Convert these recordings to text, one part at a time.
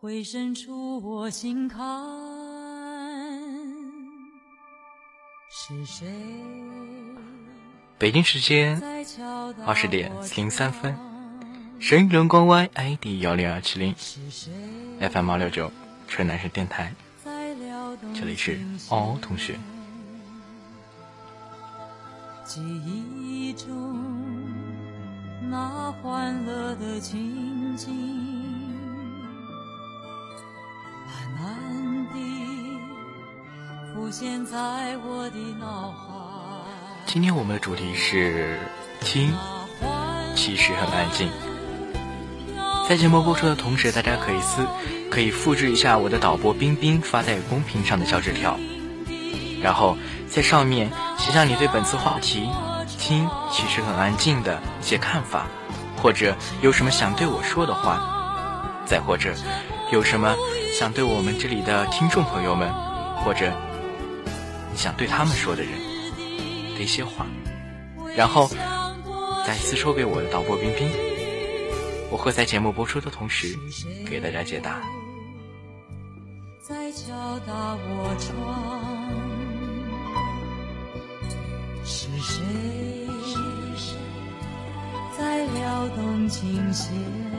回伸出我心坎，是谁？北京时间二十点零三分，神人光 Y ID 幺零二七零，FM 二六九，纯男生电台，这里是嗷同学。记忆中那欢乐的情景。现在我的脑海。今天我们的主题是听，其实很安静。在节目播出的同时，大家可以私可以复制一下我的导播冰冰发在公屏上的小纸条，然后在上面写下你对本次话题“听其实很安静”的一些看法，或者有什么想对我说的话，再或者有什么想对我们这里的听众朋友们，或者。你想对他们说的人的一些话，然后再次说给我的导播冰冰，我会在节目播出的同时给大家解答。在敲打我窗，是谁在撩动琴弦？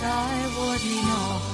在我的脑海。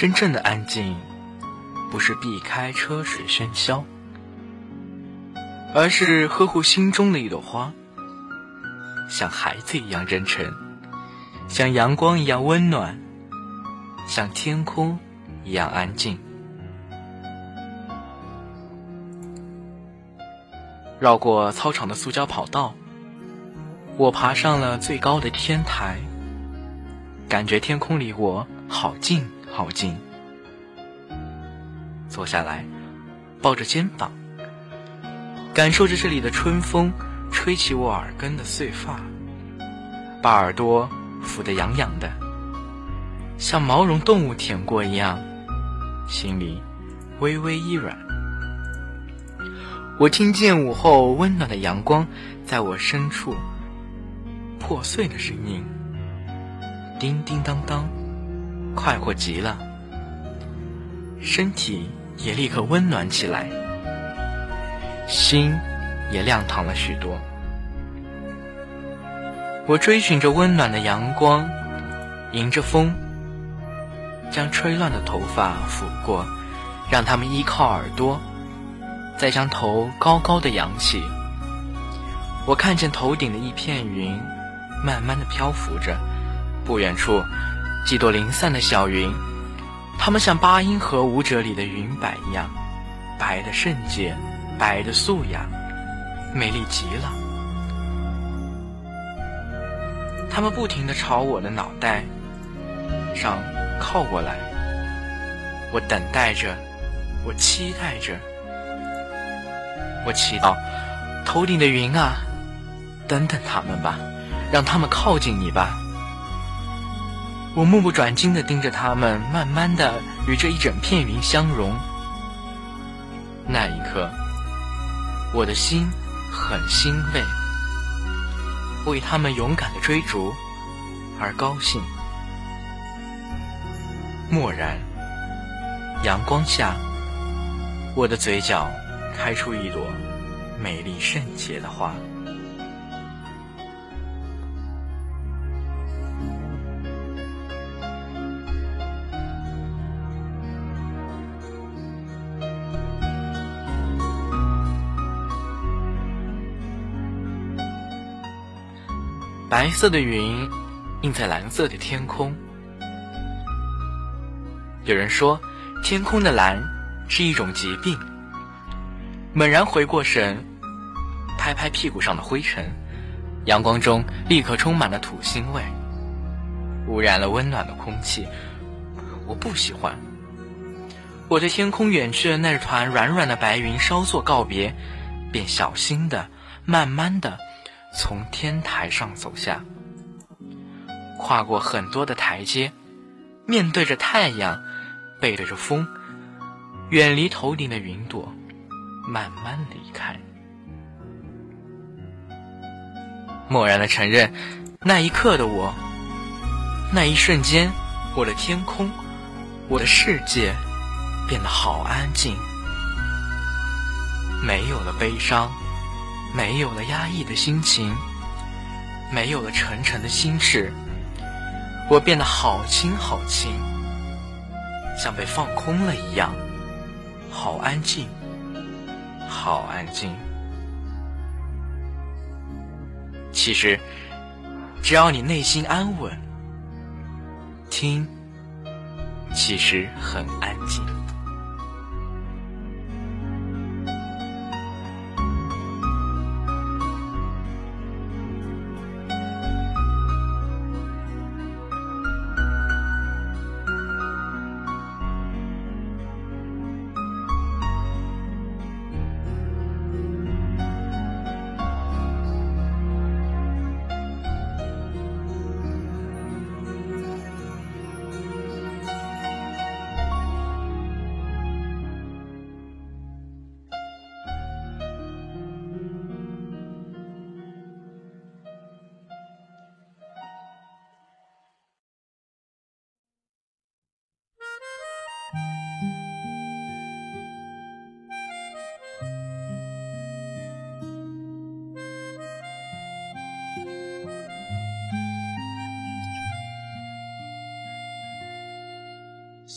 真正的安静，不是避开车水喧嚣，而是呵护心中的一朵花，像孩子一样真诚，像阳光一样温暖，像天空一样安静。绕过操场的塑胶跑道，我爬上了最高的天台，感觉天空离我好近。靠近，坐下来，抱着肩膀，感受着这里的春风吹起我耳根的碎发，把耳朵抚得痒痒的，像毛绒动物舔过一样，心里微微一软。我听见午后温暖的阳光在我深处破碎的声音，叮叮当当。快活极了，身体也立刻温暖起来，心也亮堂了许多。我追寻着温暖的阳光，迎着风，将吹乱的头发抚过，让它们依靠耳朵，再将头高高的扬起。我看见头顶的一片云，慢慢的漂浮着，不远处。几朵零散的小云，它们像八音盒舞者里的云摆一样，白的圣洁，白的素雅，美丽极了。它们不停地朝我的脑袋上靠过来，我等待着，我期待着，我祈祷，头顶的云啊，等等他们吧，让他们靠近你吧。我目不转睛地盯着他们，慢慢地与这一整片云相融。那一刻，我的心很欣慰，为他们勇敢的追逐而高兴。蓦然，阳光下，我的嘴角开出一朵美丽圣洁的花。白色的云映在蓝色的天空。有人说，天空的蓝是一种疾病。猛然回过神，拍拍屁股上的灰尘，阳光中立刻充满了土腥味，污染了温暖的空气。我不喜欢。我对天空远去的那团软软的白云稍作告别，便小心的、慢慢的。从天台上走下，跨过很多的台阶，面对着太阳，背对着风，远离头顶的云朵，慢慢离开。漠然的承认，那一刻的我，那一瞬间，我的天空，我的世界，变得好安静，没有了悲伤。没有了压抑的心情，没有了沉沉的心事，我变得好轻好轻，像被放空了一样，好安静，好安静。其实，只要你内心安稳，听，其实很安静。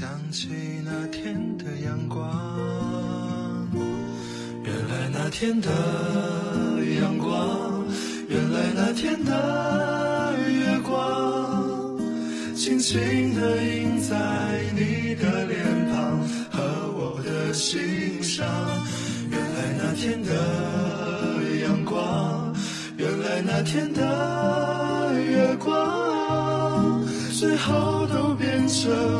想起那天的阳光。原来那天的阳光，原来那天的月光，轻轻地印在你的脸庞和我的心上。原来那天的阳光，原来那天的月光，最后都变成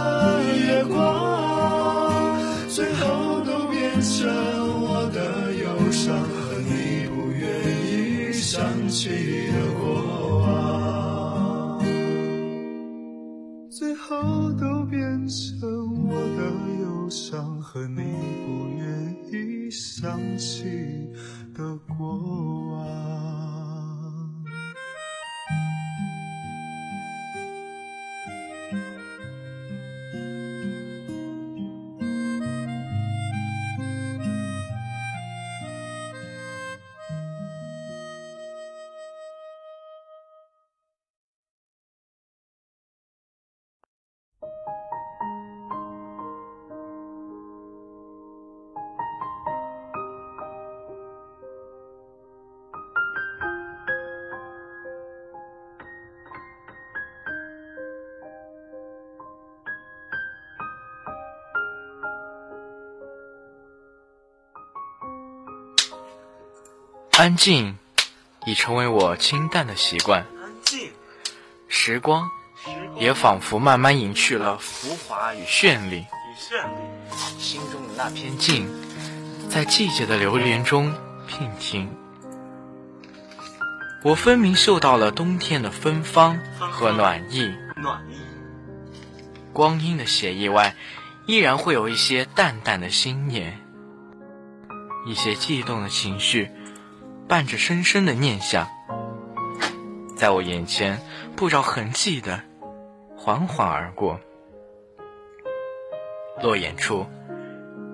去。安静已成为我清淡的习惯，时光也仿佛慢慢隐去了浮华与绚丽，心中的那片静，在季节的流连中娉婷。我分明嗅到了冬天的芬芳和暖意，暖意。光阴的写意外，依然会有一些淡淡的心念，一些悸动的情绪。伴着深深的念想，在我眼前不着痕迹的缓缓而过。落眼处，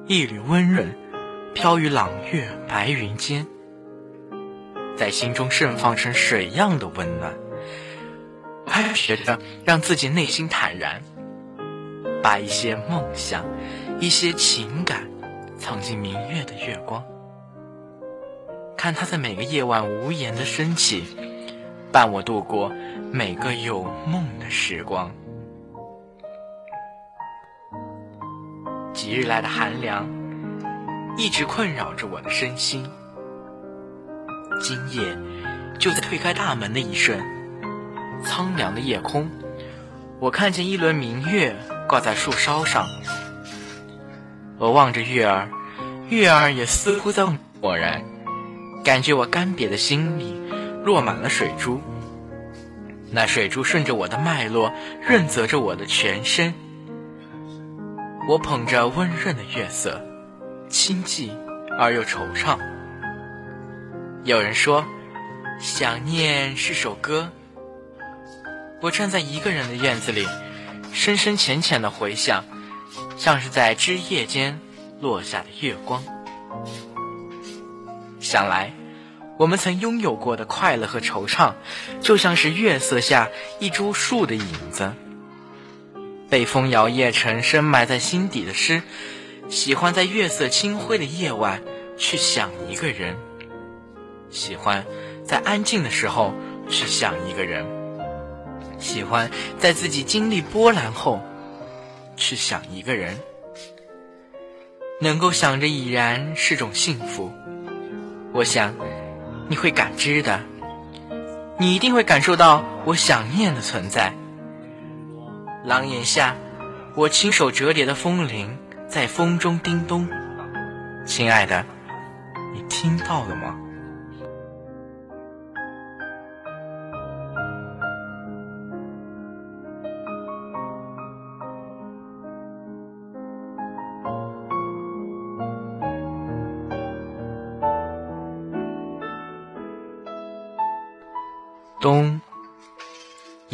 一缕温润飘于朗月白云间，在心中盛放成水样的温暖。开学着让自己内心坦然，把一些梦想、一些情感藏进明月的月光。看它在每个夜晚无言的升起，伴我度过每个有梦的时光。几日来的寒凉，一直困扰着我的身心。今夜，就在推开大门的一瞬，苍凉的夜空，我看见一轮明月挂在树梢上。我望着月儿，月儿也似乎在我然。感觉我干瘪的心里落满了水珠，那水珠顺着我的脉络润泽着我的全身。我捧着温润的月色，清寂而又惆怅。有人说，想念是首歌。我站在一个人的院子里，深深浅浅的回想，像是在枝叶间落下的月光。想来，我们曾拥有过的快乐和惆怅，就像是月色下一株树的影子，被风摇曳成深埋在心底的诗。喜欢在月色清辉的夜晚去想一个人，喜欢在安静的时候去想一个人，喜欢在自己经历波澜后去想一个人。能够想着已然是种幸福。我想，你会感知的，你一定会感受到我想念的存在。廊檐下，我亲手折叠的风铃在风中叮咚。亲爱的，你听到了吗？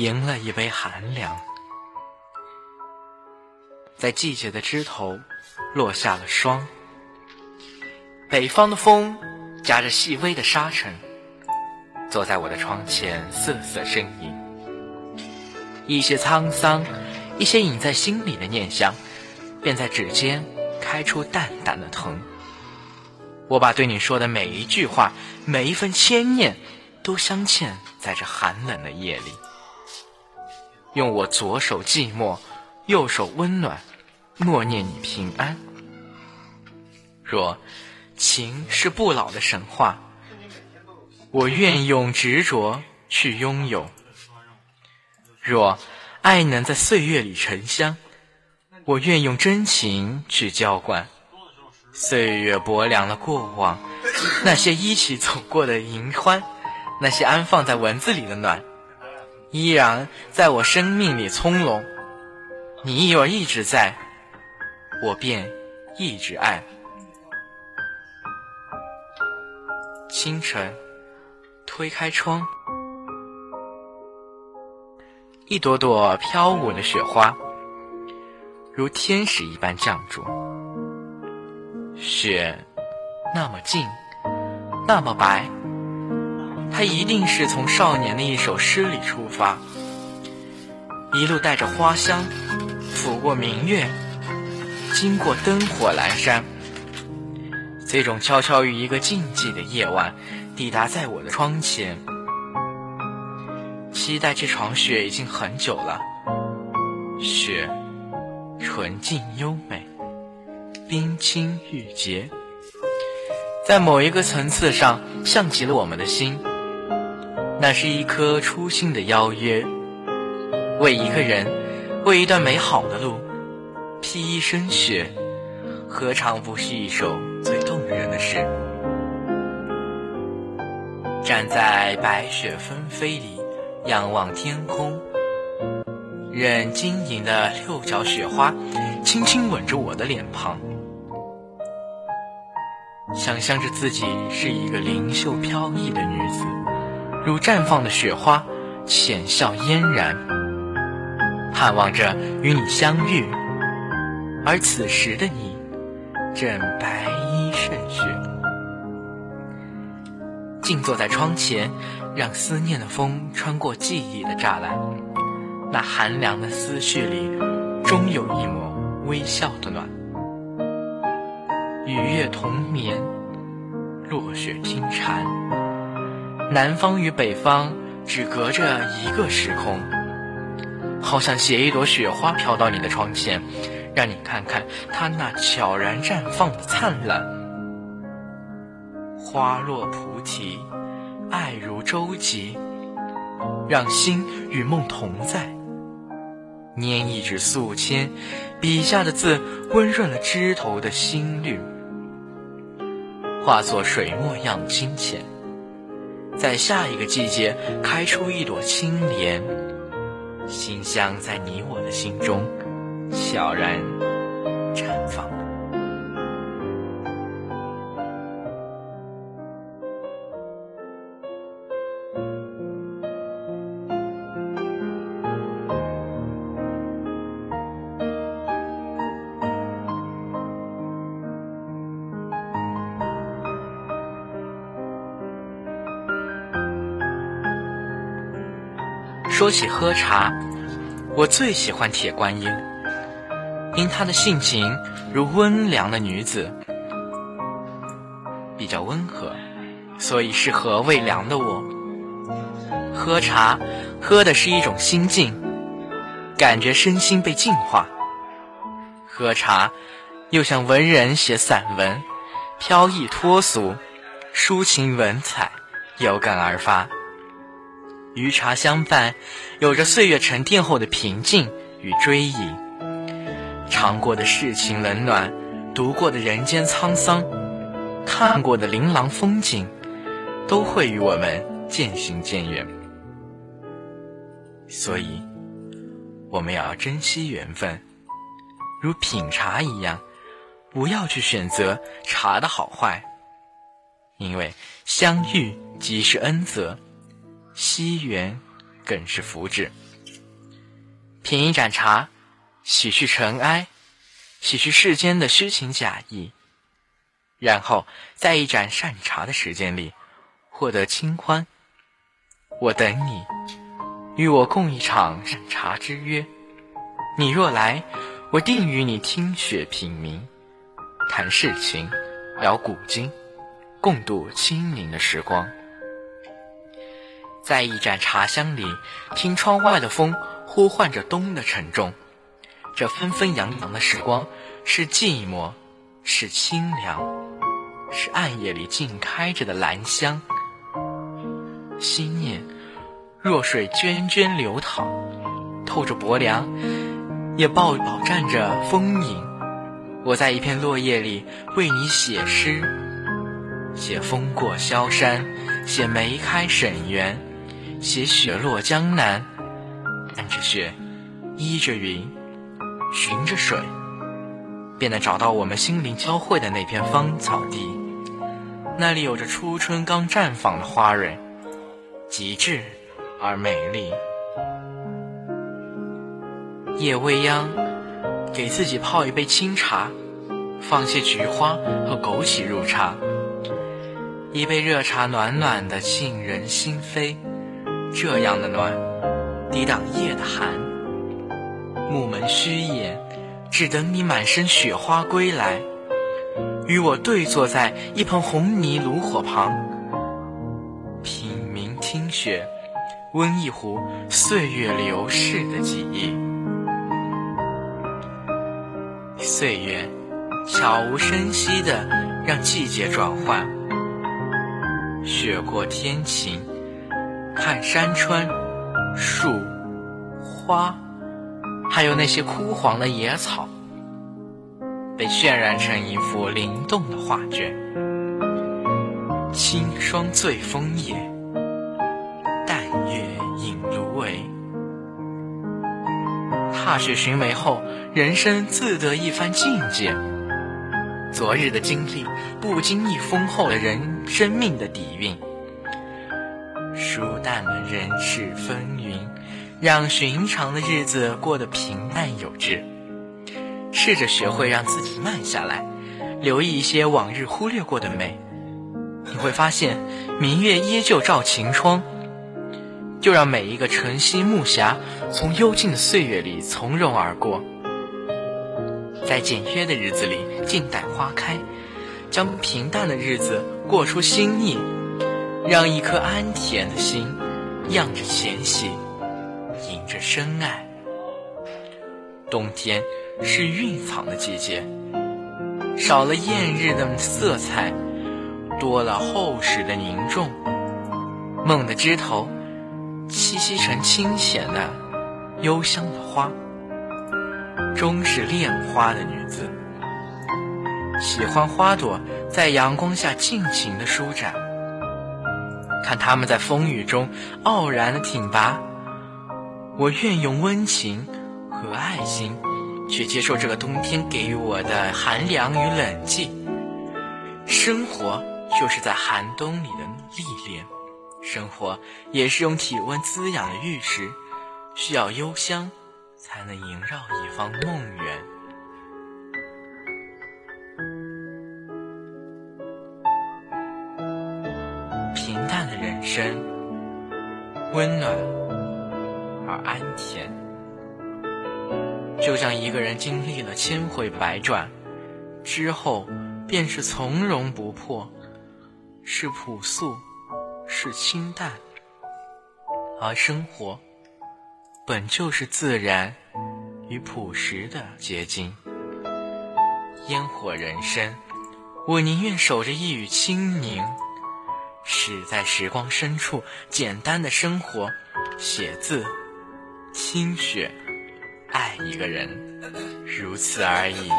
迎了一杯寒凉，在季节的枝头落下了霜。北方的风夹着细微的沙尘，坐在我的窗前瑟瑟呻吟。一些沧桑，一些隐在心里的念想，便在指尖开出淡淡的疼。我把对你说的每一句话，每一份牵念，都镶嵌在这寒冷的夜里。用我左手寂寞，右手温暖，默念你平安。若情是不老的神话，我愿用执着去拥有；若爱能在岁月里沉香，我愿用真情去浇灌。岁月薄凉了过往，那些一起走过的银欢，那些安放在文字里的暖，依然在我生命里葱茏。你若一直在，我便一直爱。清晨，推开窗，一朵朵飘舞的雪花，如天使一般降住。雪那么静，那么白，它一定是从少年的一首诗里出发，一路带着花香，抚过明月，经过灯火阑珊。这种悄悄于一个静寂的夜晚，抵达在我的窗前。期待这场雪已经很久了。雪，纯净优美，冰清玉洁，在某一个层次上，像极了我们的心。那是一颗初心的邀约，为一个人，为一段美好的路，披一身雪，何尝不是一首？最动人的诗，站在白雪纷飞里，仰望天空，任晶莹的六角雪花轻轻吻着我的脸庞，想象着自己是一个灵秀飘逸的女子，如绽放的雪花，浅笑嫣然，盼望着与你相遇，而此时的你。正白衣胜雪，静坐在窗前，让思念的风穿过记忆的栅栏。那寒凉的思绪里，终有一抹微笑的暖。与月同眠，落雪听蝉。南方与北方只隔着一个时空，好想携一朵雪花飘到你的窗前。让你看看它那悄然绽放的灿烂，花落菩提，爱如舟楫，让心与梦同在。拈一纸素笺，笔下的字温润了枝头的心绿，化作水墨样清浅，在下一个季节开出一朵青莲，馨香在你我的心中。悄然绽放。说起喝茶，我最喜欢铁观音。因她的性情如温良的女子，比较温和，所以适合胃凉的我。喝茶，喝的是一种心境，感觉身心被净化。喝茶，又像文人写散文，飘逸脱俗，抒情文采，有感而发。与茶相伴，有着岁月沉淀后的平静与追忆。尝过的世情冷暖，读过的人间沧桑，看过的琳琅风景，都会与我们渐行渐远。所以，我们要珍惜缘分，如品茶一样，不要去选择茶的好坏，因为相遇即是恩泽，惜缘更是福至。品一盏茶，洗去尘埃，洗去世间的虚情假意，然后在一盏善茶的时间里，获得清欢。我等你，与我共一场善茶之约。你若来，我定与你听雪品茗，谈世情，聊古今，共度清明的时光。在一盏茶香里，听窗外的风呼唤着冬的沉重。这纷纷扬扬的时光，是寂寞，是清凉，是暗夜里静开着的兰香。心念弱水涓涓流淌，透着薄凉，也饱饱蘸着丰盈。我在一片落叶里为你写诗，写风过萧山，写梅开沈园。写雪落江南，看着雪，依着云，寻着水，便能找到我们心灵交汇的那片芳草地。那里有着初春刚绽放的花蕊，极致而美丽。夜未央，给自己泡一杯清茶，放些菊花和枸杞入茶，一杯热茶暖暖的沁人心扉。这样的暖，抵挡夜的寒。木门虚掩，只等你满身雪花归来，与我对坐在一盆红泥炉火旁，品茗听雪，温一壶岁月流逝的记忆。岁月悄无声息地让季节转换，雪过天晴。看山川、树、花，还有那些枯黄的野草，被渲染成一幅灵动的画卷。清霜醉枫叶，淡月影芦苇。踏雪寻梅后，人生自得一番境界。昨日的经历，不经意丰厚了人生命的底蕴。疏淡了人世风云，让寻常的日子过得平淡有致。试着学会让自己慢下来，留意一些往日忽略过的美，你会发现明月依旧照晴窗。就让每一个晨曦暮霞从幽静的岁月里从容而过，在简约的日子里静待花开，将平淡的日子过出新意。让一颗安恬的心，漾着浅喜，迎着深爱。冬天是蕴藏的季节，少了艳日的色彩，多了厚实的凝重。梦的枝头，栖息成清浅的、幽香的花，终是恋花的女子，喜欢花朵在阳光下尽情的舒展。看他们在风雨中傲然的挺拔，我愿用温情和爱心去接受这个冬天给予我的寒凉与冷寂。生活就是在寒冬里的历练，生活也是用体温滋养的玉石，需要幽香才能萦绕一方梦圆。深温暖而安恬，就像一个人经历了千回百转之后，便是从容不迫，是朴素，是清淡。而生活本就是自然与朴实的结晶。烟火人生，我宁愿守着一缕清宁。是在时光深处，简单的生活，写字，听雪，爱一个人，如此而已。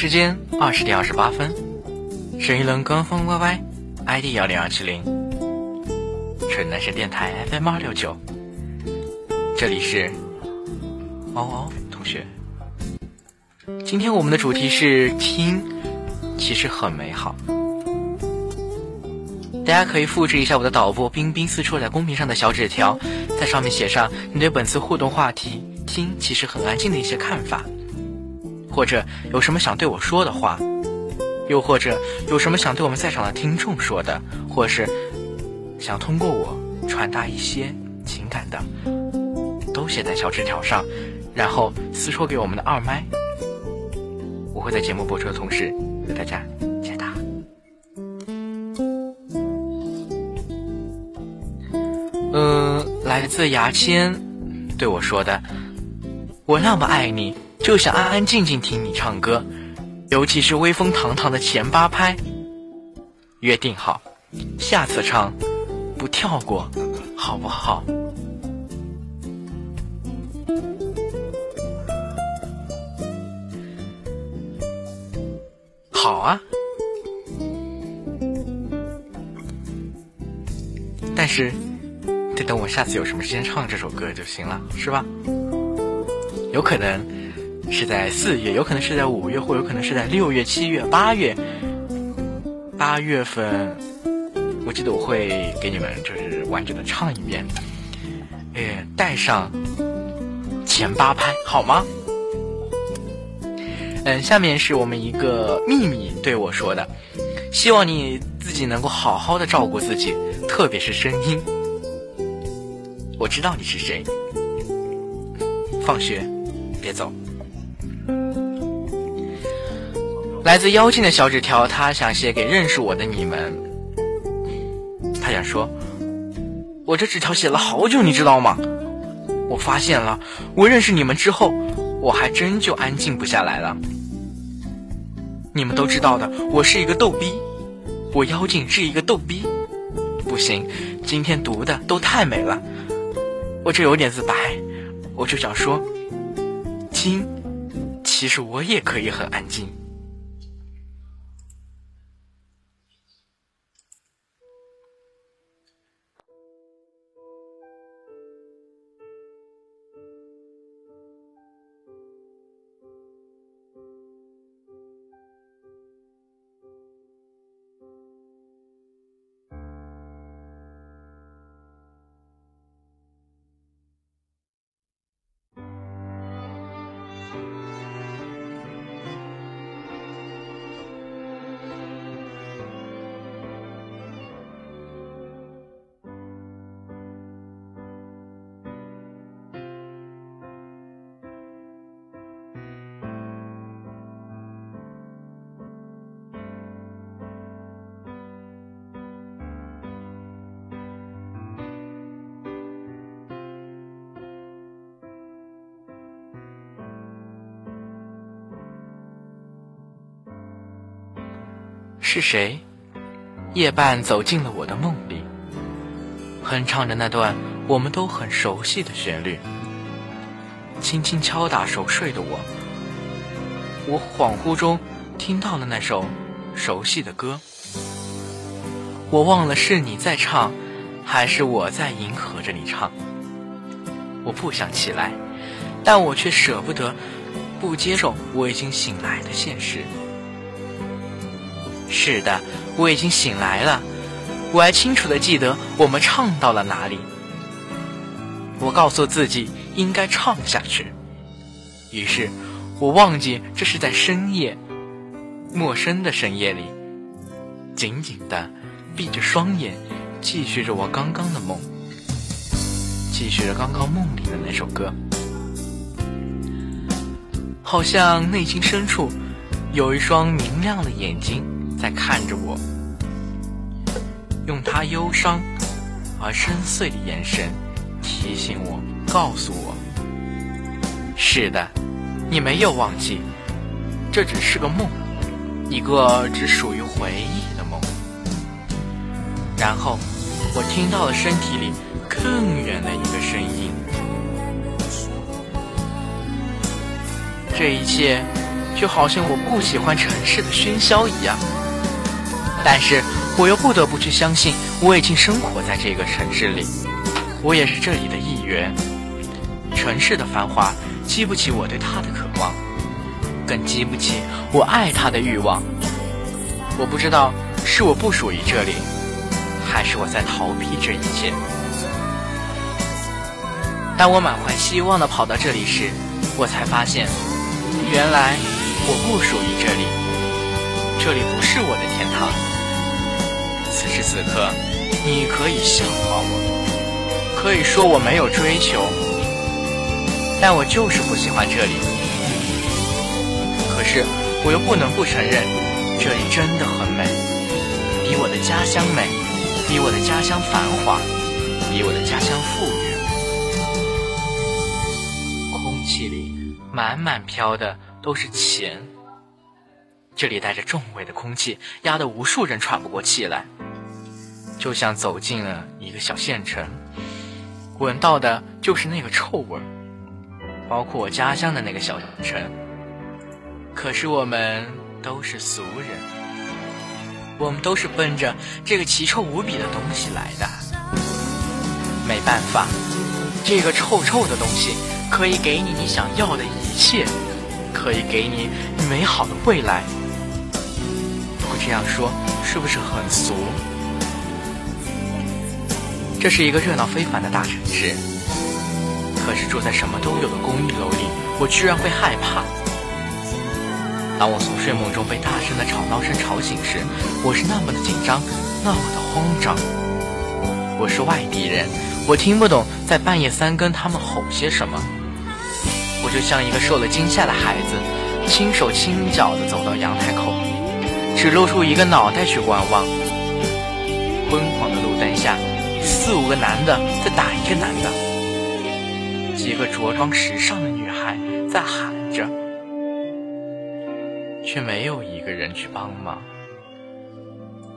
时间二十点二十八分，沈一轮官方 YY，ID 幺零二七零，纯男神电台 FM 二六九，这里是哦哦同学。今天我们的主题是听，其实很美好。大家可以复制一下我的导播冰冰四处在公屏上的小纸条，在上面写上你对本次互动话题“听其实很安静”的一些看法。或者有什么想对我说的话，又或者有什么想对我们在场的听众说的，或是想通过我传达一些情感的，都写在小纸条上，然后私戳给我们的二麦。我会在节目播出的同时为大家解答。嗯，来自牙签对我说的：“我那么爱你。”就想安安静静听你唱歌，尤其是威风堂堂的前八拍。约定好，下次唱不跳过，好不好？好啊。但是得等我下次有什么时间唱这首歌就行了，是吧？有可能。是在四月，有可能是在五月，或有可能是在六月、七月、八月。八月份，我记得我会给你们就是完整的唱一遍，哎，带上前八拍，好吗？嗯，下面是我们一个秘密对我说的，希望你自己能够好好的照顾自己，特别是声音。我知道你是谁，放学别走。来自妖精的小纸条，他想写给认识我的你们。他想说：“我这纸条写了好久，你知道吗？我发现了，我认识你们之后，我还真就安静不下来了。你们都知道的，我是一个逗逼，我妖精是一个逗逼。不行，今天读的都太美了，我这有点自白，我就想说，亲，其实我也可以很安静。”是谁？夜半走进了我的梦里，哼唱着那段我们都很熟悉的旋律，轻轻敲打熟睡的我。我恍惚中听到了那首熟悉的歌，我忘了是你在唱，还是我在迎合着你唱。我不想起来，但我却舍不得不接受我已经醒来的现实。是的，我已经醒来了，我还清楚的记得我们唱到了哪里。我告诉自己应该唱下去，于是我忘记这是在深夜，陌生的深夜里，紧紧的闭着双眼，继续着我刚刚的梦，继续着刚刚梦里的那首歌，好像内心深处有一双明亮的眼睛。在看着我，用他忧伤而深邃的眼神提醒我，告诉我：是的，你没有忘记，这只是个梦，一个只属于回忆的梦。然后，我听到了身体里更远的一个声音，这一切就好像我不喜欢城市的喧嚣一样。但是我又不得不去相信，我已经生活在这个城市里，我也是这里的一员。城市的繁华激不起我对它的渴望，更激不起我爱它的欲望。我不知道是我不属于这里，还是我在逃避这一切。当我满怀希望地跑到这里时，我才发现，原来我不属于这里，这里不是我的天堂。此时此刻，你可以笑话我，可以说我没有追求。但我就是不喜欢这里，可是我又不能不承认，这里真的很美，比我的家乡美，比我的家乡繁华，比我的家乡富裕。空气里满满飘的都是钱，这里带着重味的空气，压得无数人喘不过气来，就像走进了一个小县城，闻到的就是那个臭味儿。包括我家乡的那个小城，可是我们都是俗人，我们都是奔着这个奇臭无比的东西来的。没办法，这个臭臭的东西可以给你你想要的一切，可以给你美好的未来。不过这样说是不是很俗？这是一个热闹非凡的大城市。可是住在什么都有的公寓楼里，我居然会害怕。当我从睡梦中被大声的吵闹声吵醒时，我是那么的紧张，那么的慌张。我是外地人，我听不懂在半夜三更他们吼些什么。我就像一个受了惊吓的孩子，轻手轻脚地走到阳台口，只露出一个脑袋去观望。昏黄的路灯下，四五个男的在打一个男的。几个着装时尚的女孩在喊着，却没有一个人去帮忙。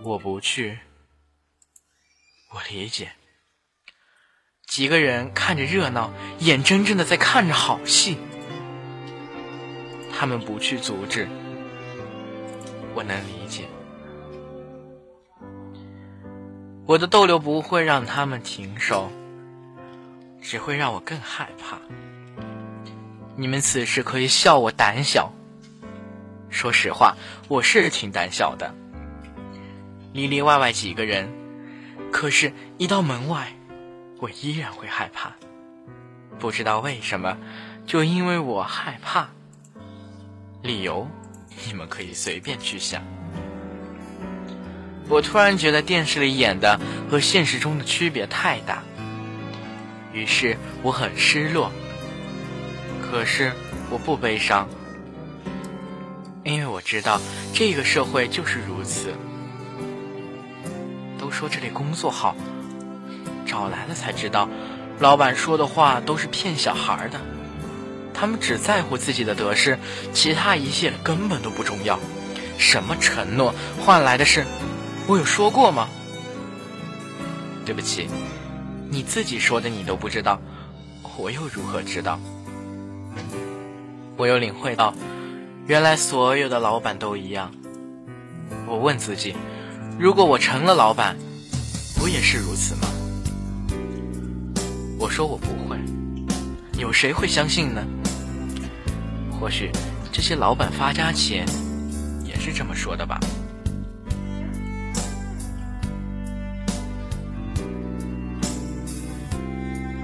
我不去，我理解。几个人看着热闹，眼睁睁的在看着好戏，他们不去阻止，我能理解。我的逗留不会让他们停手。只会让我更害怕。你们此时可以笑我胆小，说实话，我是挺胆小的。里里外外几个人，可是，一到门外，我依然会害怕。不知道为什么，就因为我害怕。理由，你们可以随便去想。我突然觉得电视里演的和现实中的区别太大。于是我很失落，可是我不悲伤，因为我知道这个社会就是如此。都说这里工作好，找来了才知道，老板说的话都是骗小孩的。他们只在乎自己的得失，其他一切根本都不重要。什么承诺换来的是，我有说过吗？对不起。你自己说的你都不知道，我又如何知道？我又领会到，原来所有的老板都一样。我问自己，如果我成了老板，我也是如此吗？我说我不会，有谁会相信呢？或许这些老板发家前也是这么说的吧。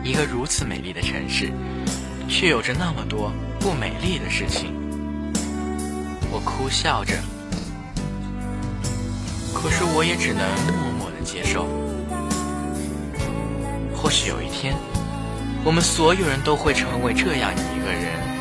一个如此美丽的城市，却有着那么多不美丽的事情。我哭笑着，可是我也只能默默的接受。或许有一天，我们所有人都会成为这样一个人。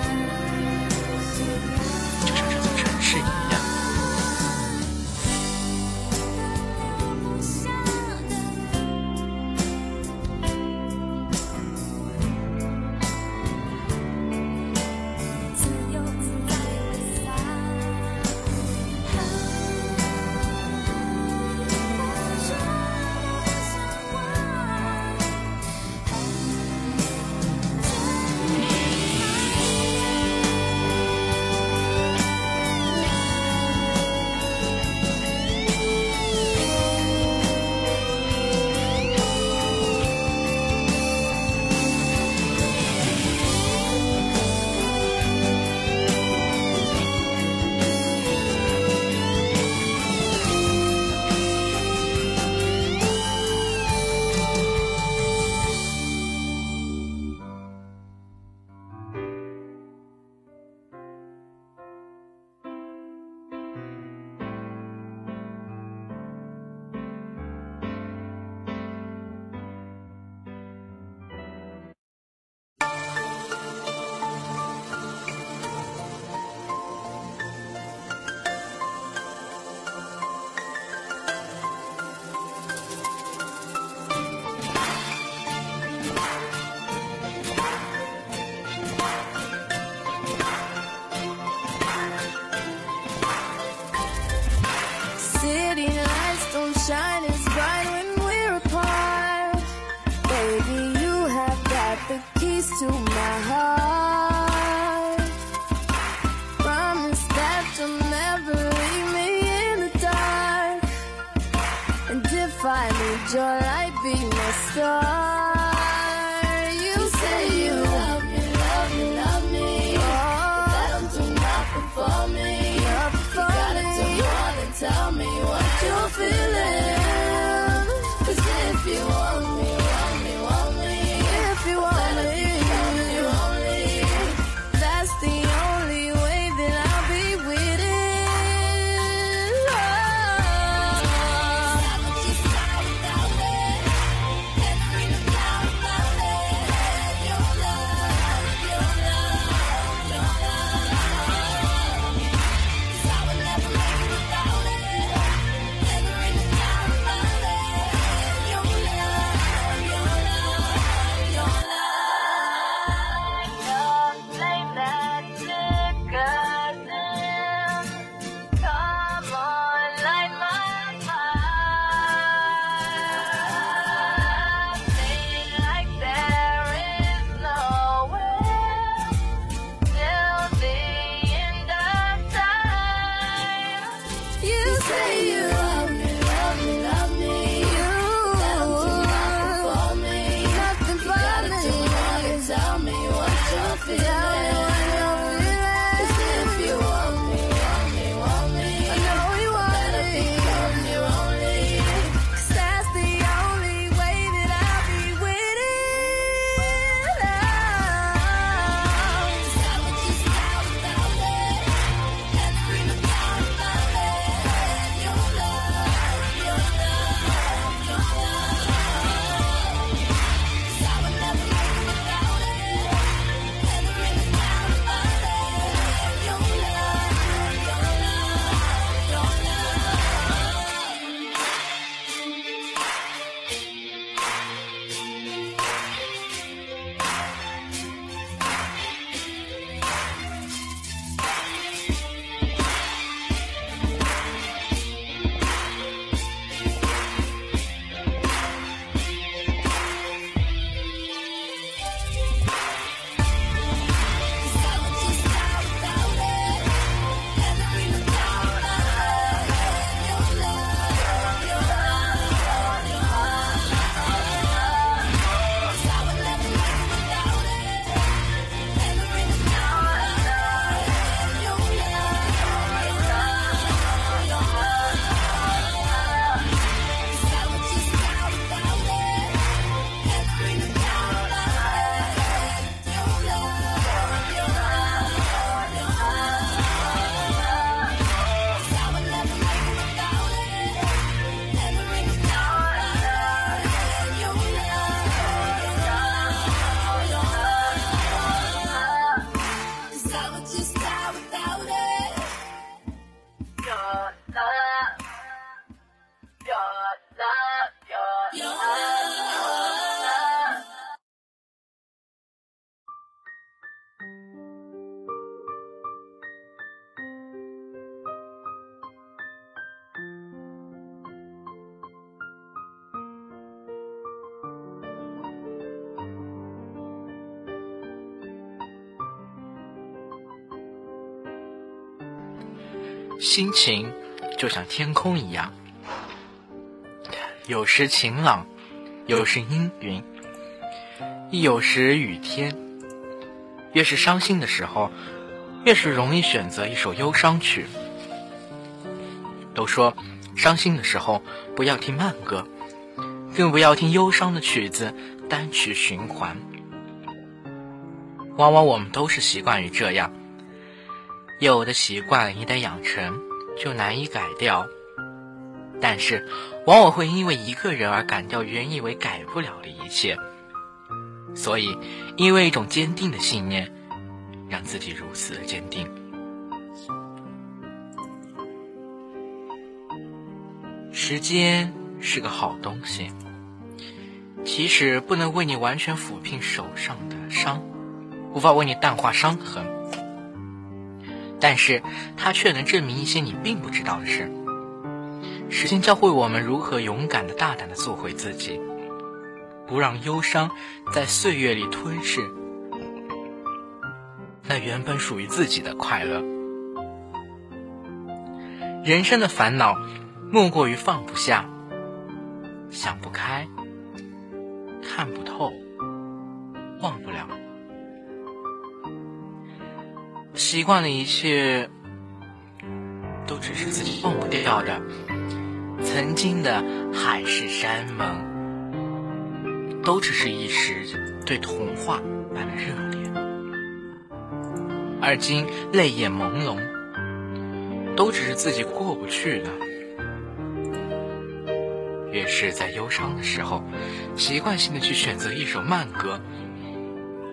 心情就像天空一样，有时晴朗，有时阴云，亦有时雨天。越是伤心的时候，越是容易选择一首忧伤曲。都说，伤心的时候不要听慢歌，更不要听忧伤的曲子单曲循环。往往我们都是习惯于这样。有的习惯一旦养成，就难以改掉。但是，往往会因为一个人而改掉原以为改不了的一切。所以，因为一种坚定的信念，让自己如此的坚定。时间是个好东西，即使不能为你完全抚平手上的伤，无法为你淡化伤痕。但是它却能证明一些你并不知道的事。时间教会我们如何勇敢的、大胆的做回自己，不让忧伤在岁月里吞噬那原本属于自己的快乐。人生的烦恼，莫过于放不下，想不开，看不透，忘不了，习惯了一切，都只是自己忘不掉的。曾经的海誓山盟，都只是一时对童话般的热烈；而今泪眼朦胧，都只是自己过不去的。越是在忧伤的时候，习惯性的去选择一首慢歌，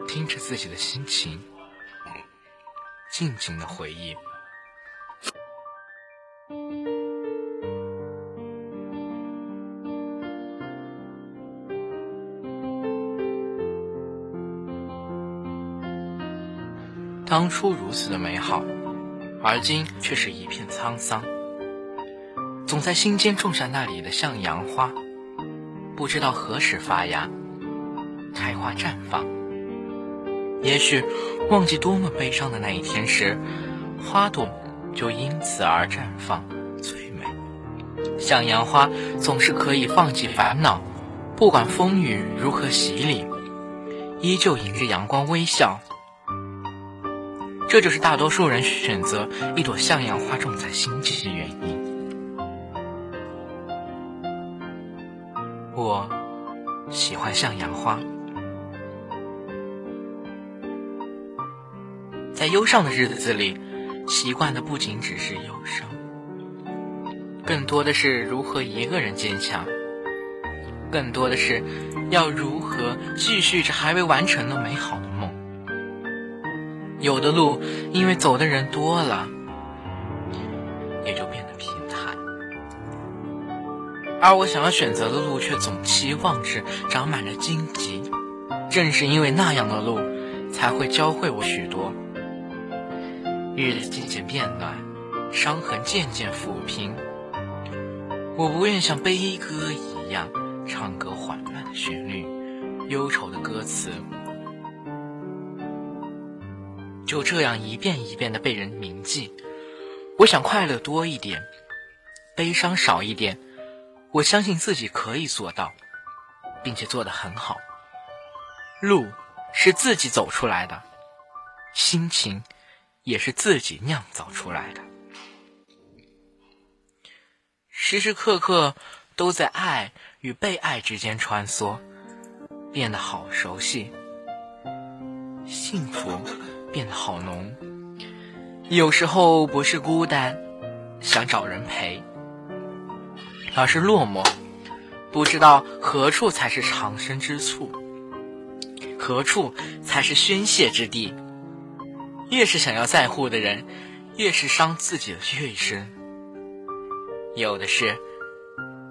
听着自己的心情，静静的回忆。当初如此的美好，而今却是一片沧桑。总在心间种下那里的向阳花，不知道何时发芽、开花绽放。也许忘记多么悲伤的那一天时，花朵就因此而绽放最美。向阳花总是可以放弃烦恼，不管风雨如何洗礼，依旧迎着阳光微笑。这就是大多数人选择一朵向阳花种在心间的原因。我喜欢向阳花，在忧伤的日子里，习惯的不仅只是忧伤，更多的是如何一个人坚强，更多的是要如何继续着还未完成的美好的梦。有的路，因为走的人多了，也就变得平坦；而我想要选择的路，却总期望着长满了荆棘。正是因为那样的路，才会教会我许多。日子渐渐变暖，伤痕渐渐抚平。我不愿像悲歌一样，唱歌缓慢的旋律，忧愁的歌词。就这样一遍一遍的被人铭记。我想快乐多一点，悲伤少一点。我相信自己可以做到，并且做得很好。路是自己走出来的，心情也是自己酿造出来的。时时刻刻都在爱与被爱之间穿梭，变得好熟悉。幸福。变得好浓，有时候不是孤单，想找人陪，而是落寞，不知道何处才是藏身之处，何处才是宣泄之地。越是想要在乎的人，越是伤自己的越深。有的是，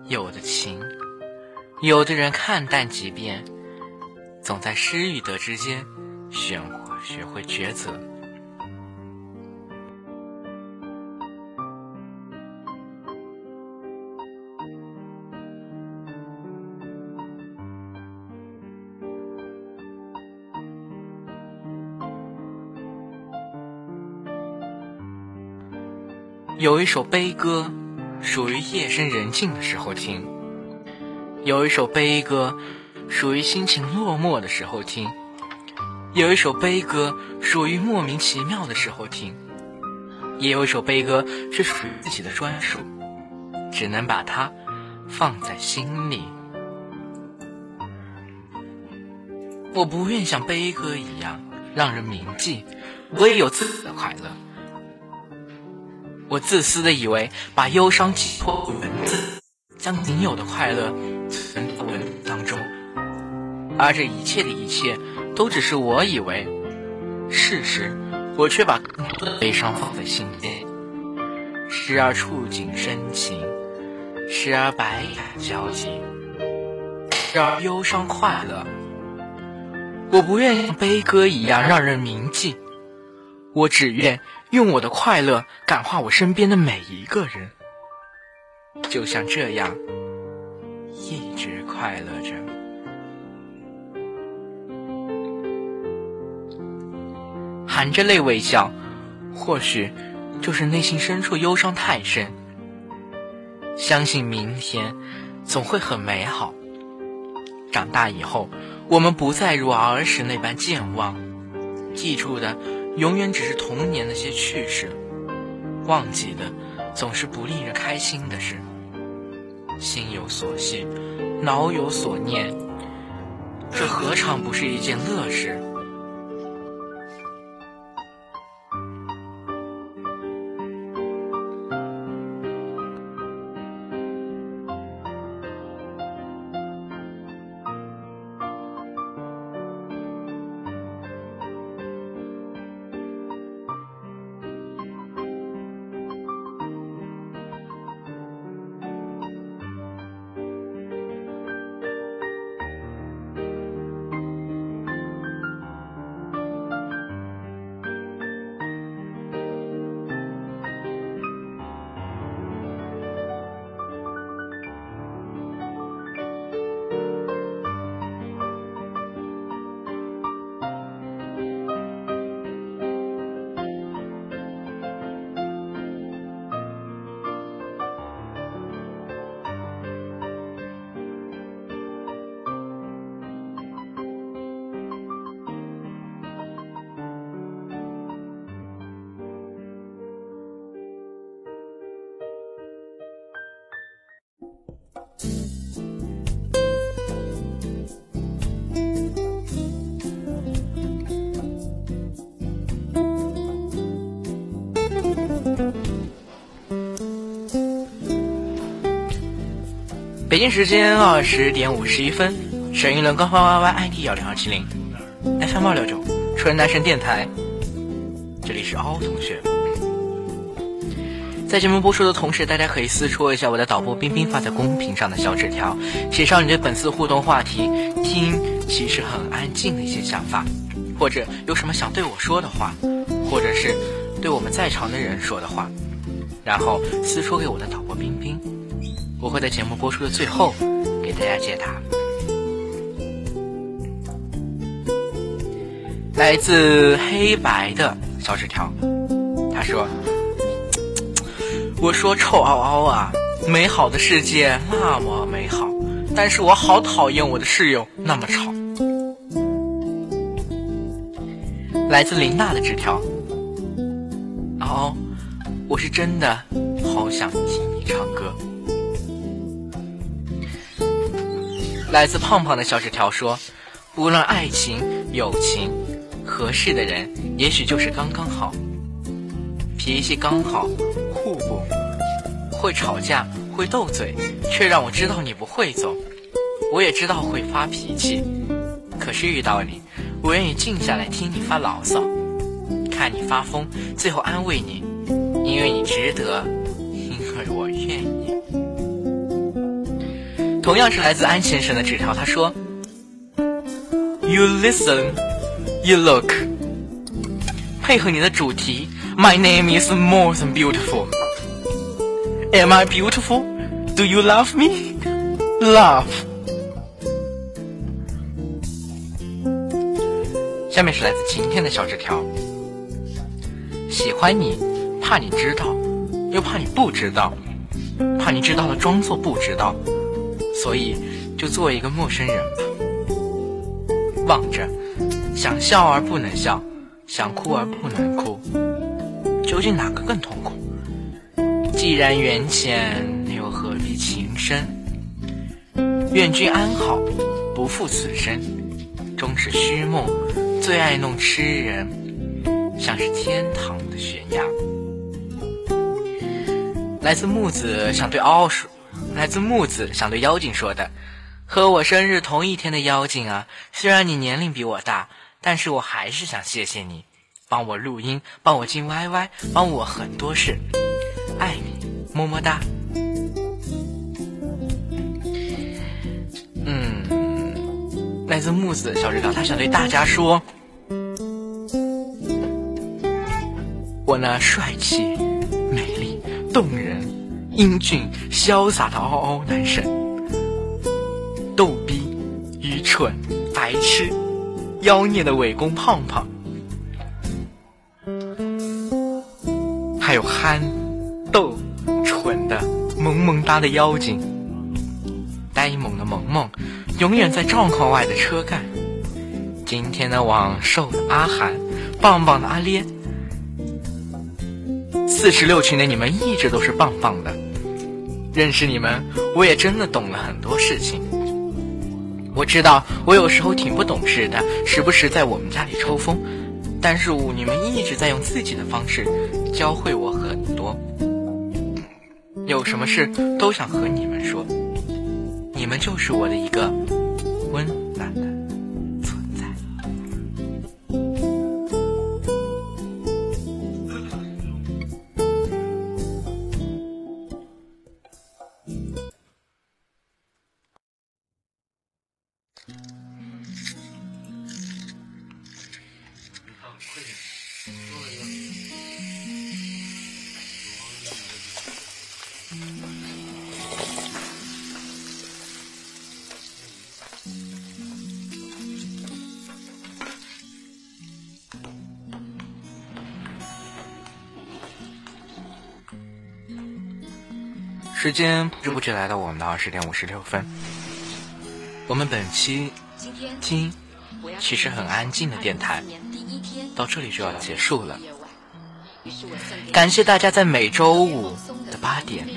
有的情，有的人看淡几遍，总在失与得之间选或。学会抉择。有一首悲歌，属于夜深人静的时候听；有一首悲歌，属于心情落寞的时候听。有一首悲歌，属于莫名其妙的时候听；也有一首悲歌是属于自己的专属，只能把它放在心里。我不愿像悲歌一样让人铭记，我也有自己的快乐。我自私的以为把忧伤寄托文字，将仅有的快乐存在文字当中，而这一切的一切。都只是我以为，事实，我却把更多的悲伤放在心间，时而触景生情，时而百感交集，时而忧伤快乐。我不愿像悲歌一样让人铭记，我只愿用我的快乐感化我身边的每一个人，就像这样，一直快乐着。含着泪微笑，或许就是内心深处忧伤太深。相信明天总会很美好。长大以后，我们不再如儿时那般健忘，记住的永远只是童年那些趣事，忘记的总是不令人开心的事。心有所系，脑有所念，这何尝不是一件乐事？北京时间二十点五十一分，沈玉伦官方 YY ID 幺零二七零，FM 二六九，纯男神电台，这里是凹同学。在节目播出的同时，大家可以私戳一下我的导播冰冰发在公屏上的小纸条，写上你对本次互动话题“听其实很安静”的一些想法，或者有什么想对我说的话，或者是对我们在场的人说的话，然后私戳给我的导播冰冰。我会在节目播出的最后给大家解答。来自黑白的小纸条，他说：“我说臭嗷嗷啊，美好的世界那么美好，但是我好讨厌我的室友那么吵。”来自林娜的纸条，哦，我是真的好想听来自胖胖的小纸条说：“无论爱情、友情，合适的人也许就是刚刚好，脾气刚好，互补，会吵架，会斗嘴，却让我知道你不会走。我也知道会发脾气，可是遇到你，我愿意静下来听你发牢骚，看你发疯，最后安慰你，因为你值得，因为我愿意。”同样是来自安先生的纸条，他说：“You listen, you look。”配合你的主题，My name is more than beautiful. Am I beautiful? Do you love me? Love。下面是来自晴天的小纸条，喜欢你，怕你知道，又怕你不知道，怕你知道了装作不知道。所以，就做一个陌生人吧。望着，想笑而不能笑，想哭而不能哭，究竟哪个更痛苦？既然缘浅，又何必情深？愿君安好，不负此生。终是虚梦，最爱弄痴人，像是天堂的悬崖。来自木子，想对嗷嗷说。来自木子想对妖精说的：“和我生日同一天的妖精啊，虽然你年龄比我大，但是我还是想谢谢你，帮我录音，帮我进 YY，帮我很多事，爱你，么么哒。”嗯，来自木子小纸条，他想对大家说：“我那帅气、美丽、动人。”英俊潇洒的嗷嗷男神，逗逼、愚蠢、白痴、妖孽的伪公胖胖，还有憨、逗、蠢的萌萌哒的妖精，呆萌的萌萌，永远在状况外的车干。今天的网瘦的阿涵，棒棒的阿咧，四十六群的你们一直都是棒棒的。认识你们，我也真的懂了很多事情。我知道我有时候挺不懂事的，时不时在我们家里抽风，但是你们一直在用自己的方式教会我很多。有什么事都想和你们说，你们就是我的一个时间不知不觉来到我们的二十点五十六分。我们本期听其实很安静的电台到这里就要结束了。感谢大家在每周五的八点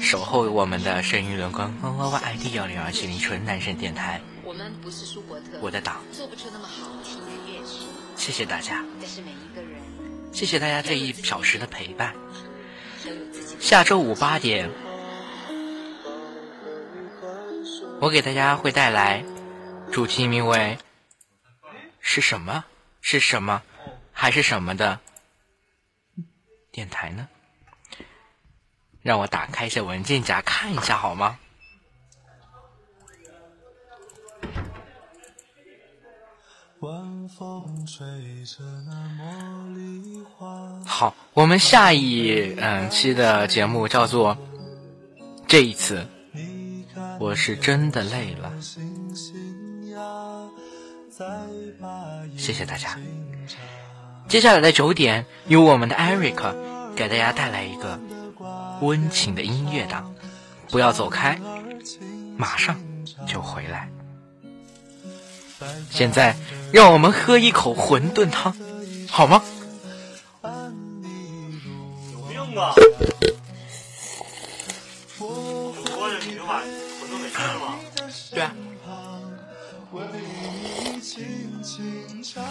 守候我们的声音轮光 Y Y I D 幺零二七零纯男生电台。我们不是舒伯特，我的党，做不出那么好听的乐曲，谢谢大家，但是每一个人谢谢大家这一小时的陪伴。下周五八点，我给大家会带来主题名为“是什么？是什么？还是什么的电台呢？”让我打开一下文件夹看一下好吗？晚风吹着那茉莉花。好，我们下一嗯期的节目叫做“这一次我是真的累了，谢谢大家”。接下来的九点，由我们的 Eric 给大家带来一个温情的音乐档，不要走开，马上就回来。现在，让我们喝一口馄饨汤，好吗？不用啊！喝着你就把馄饨给吃了吗？对啊。为你轻轻唱。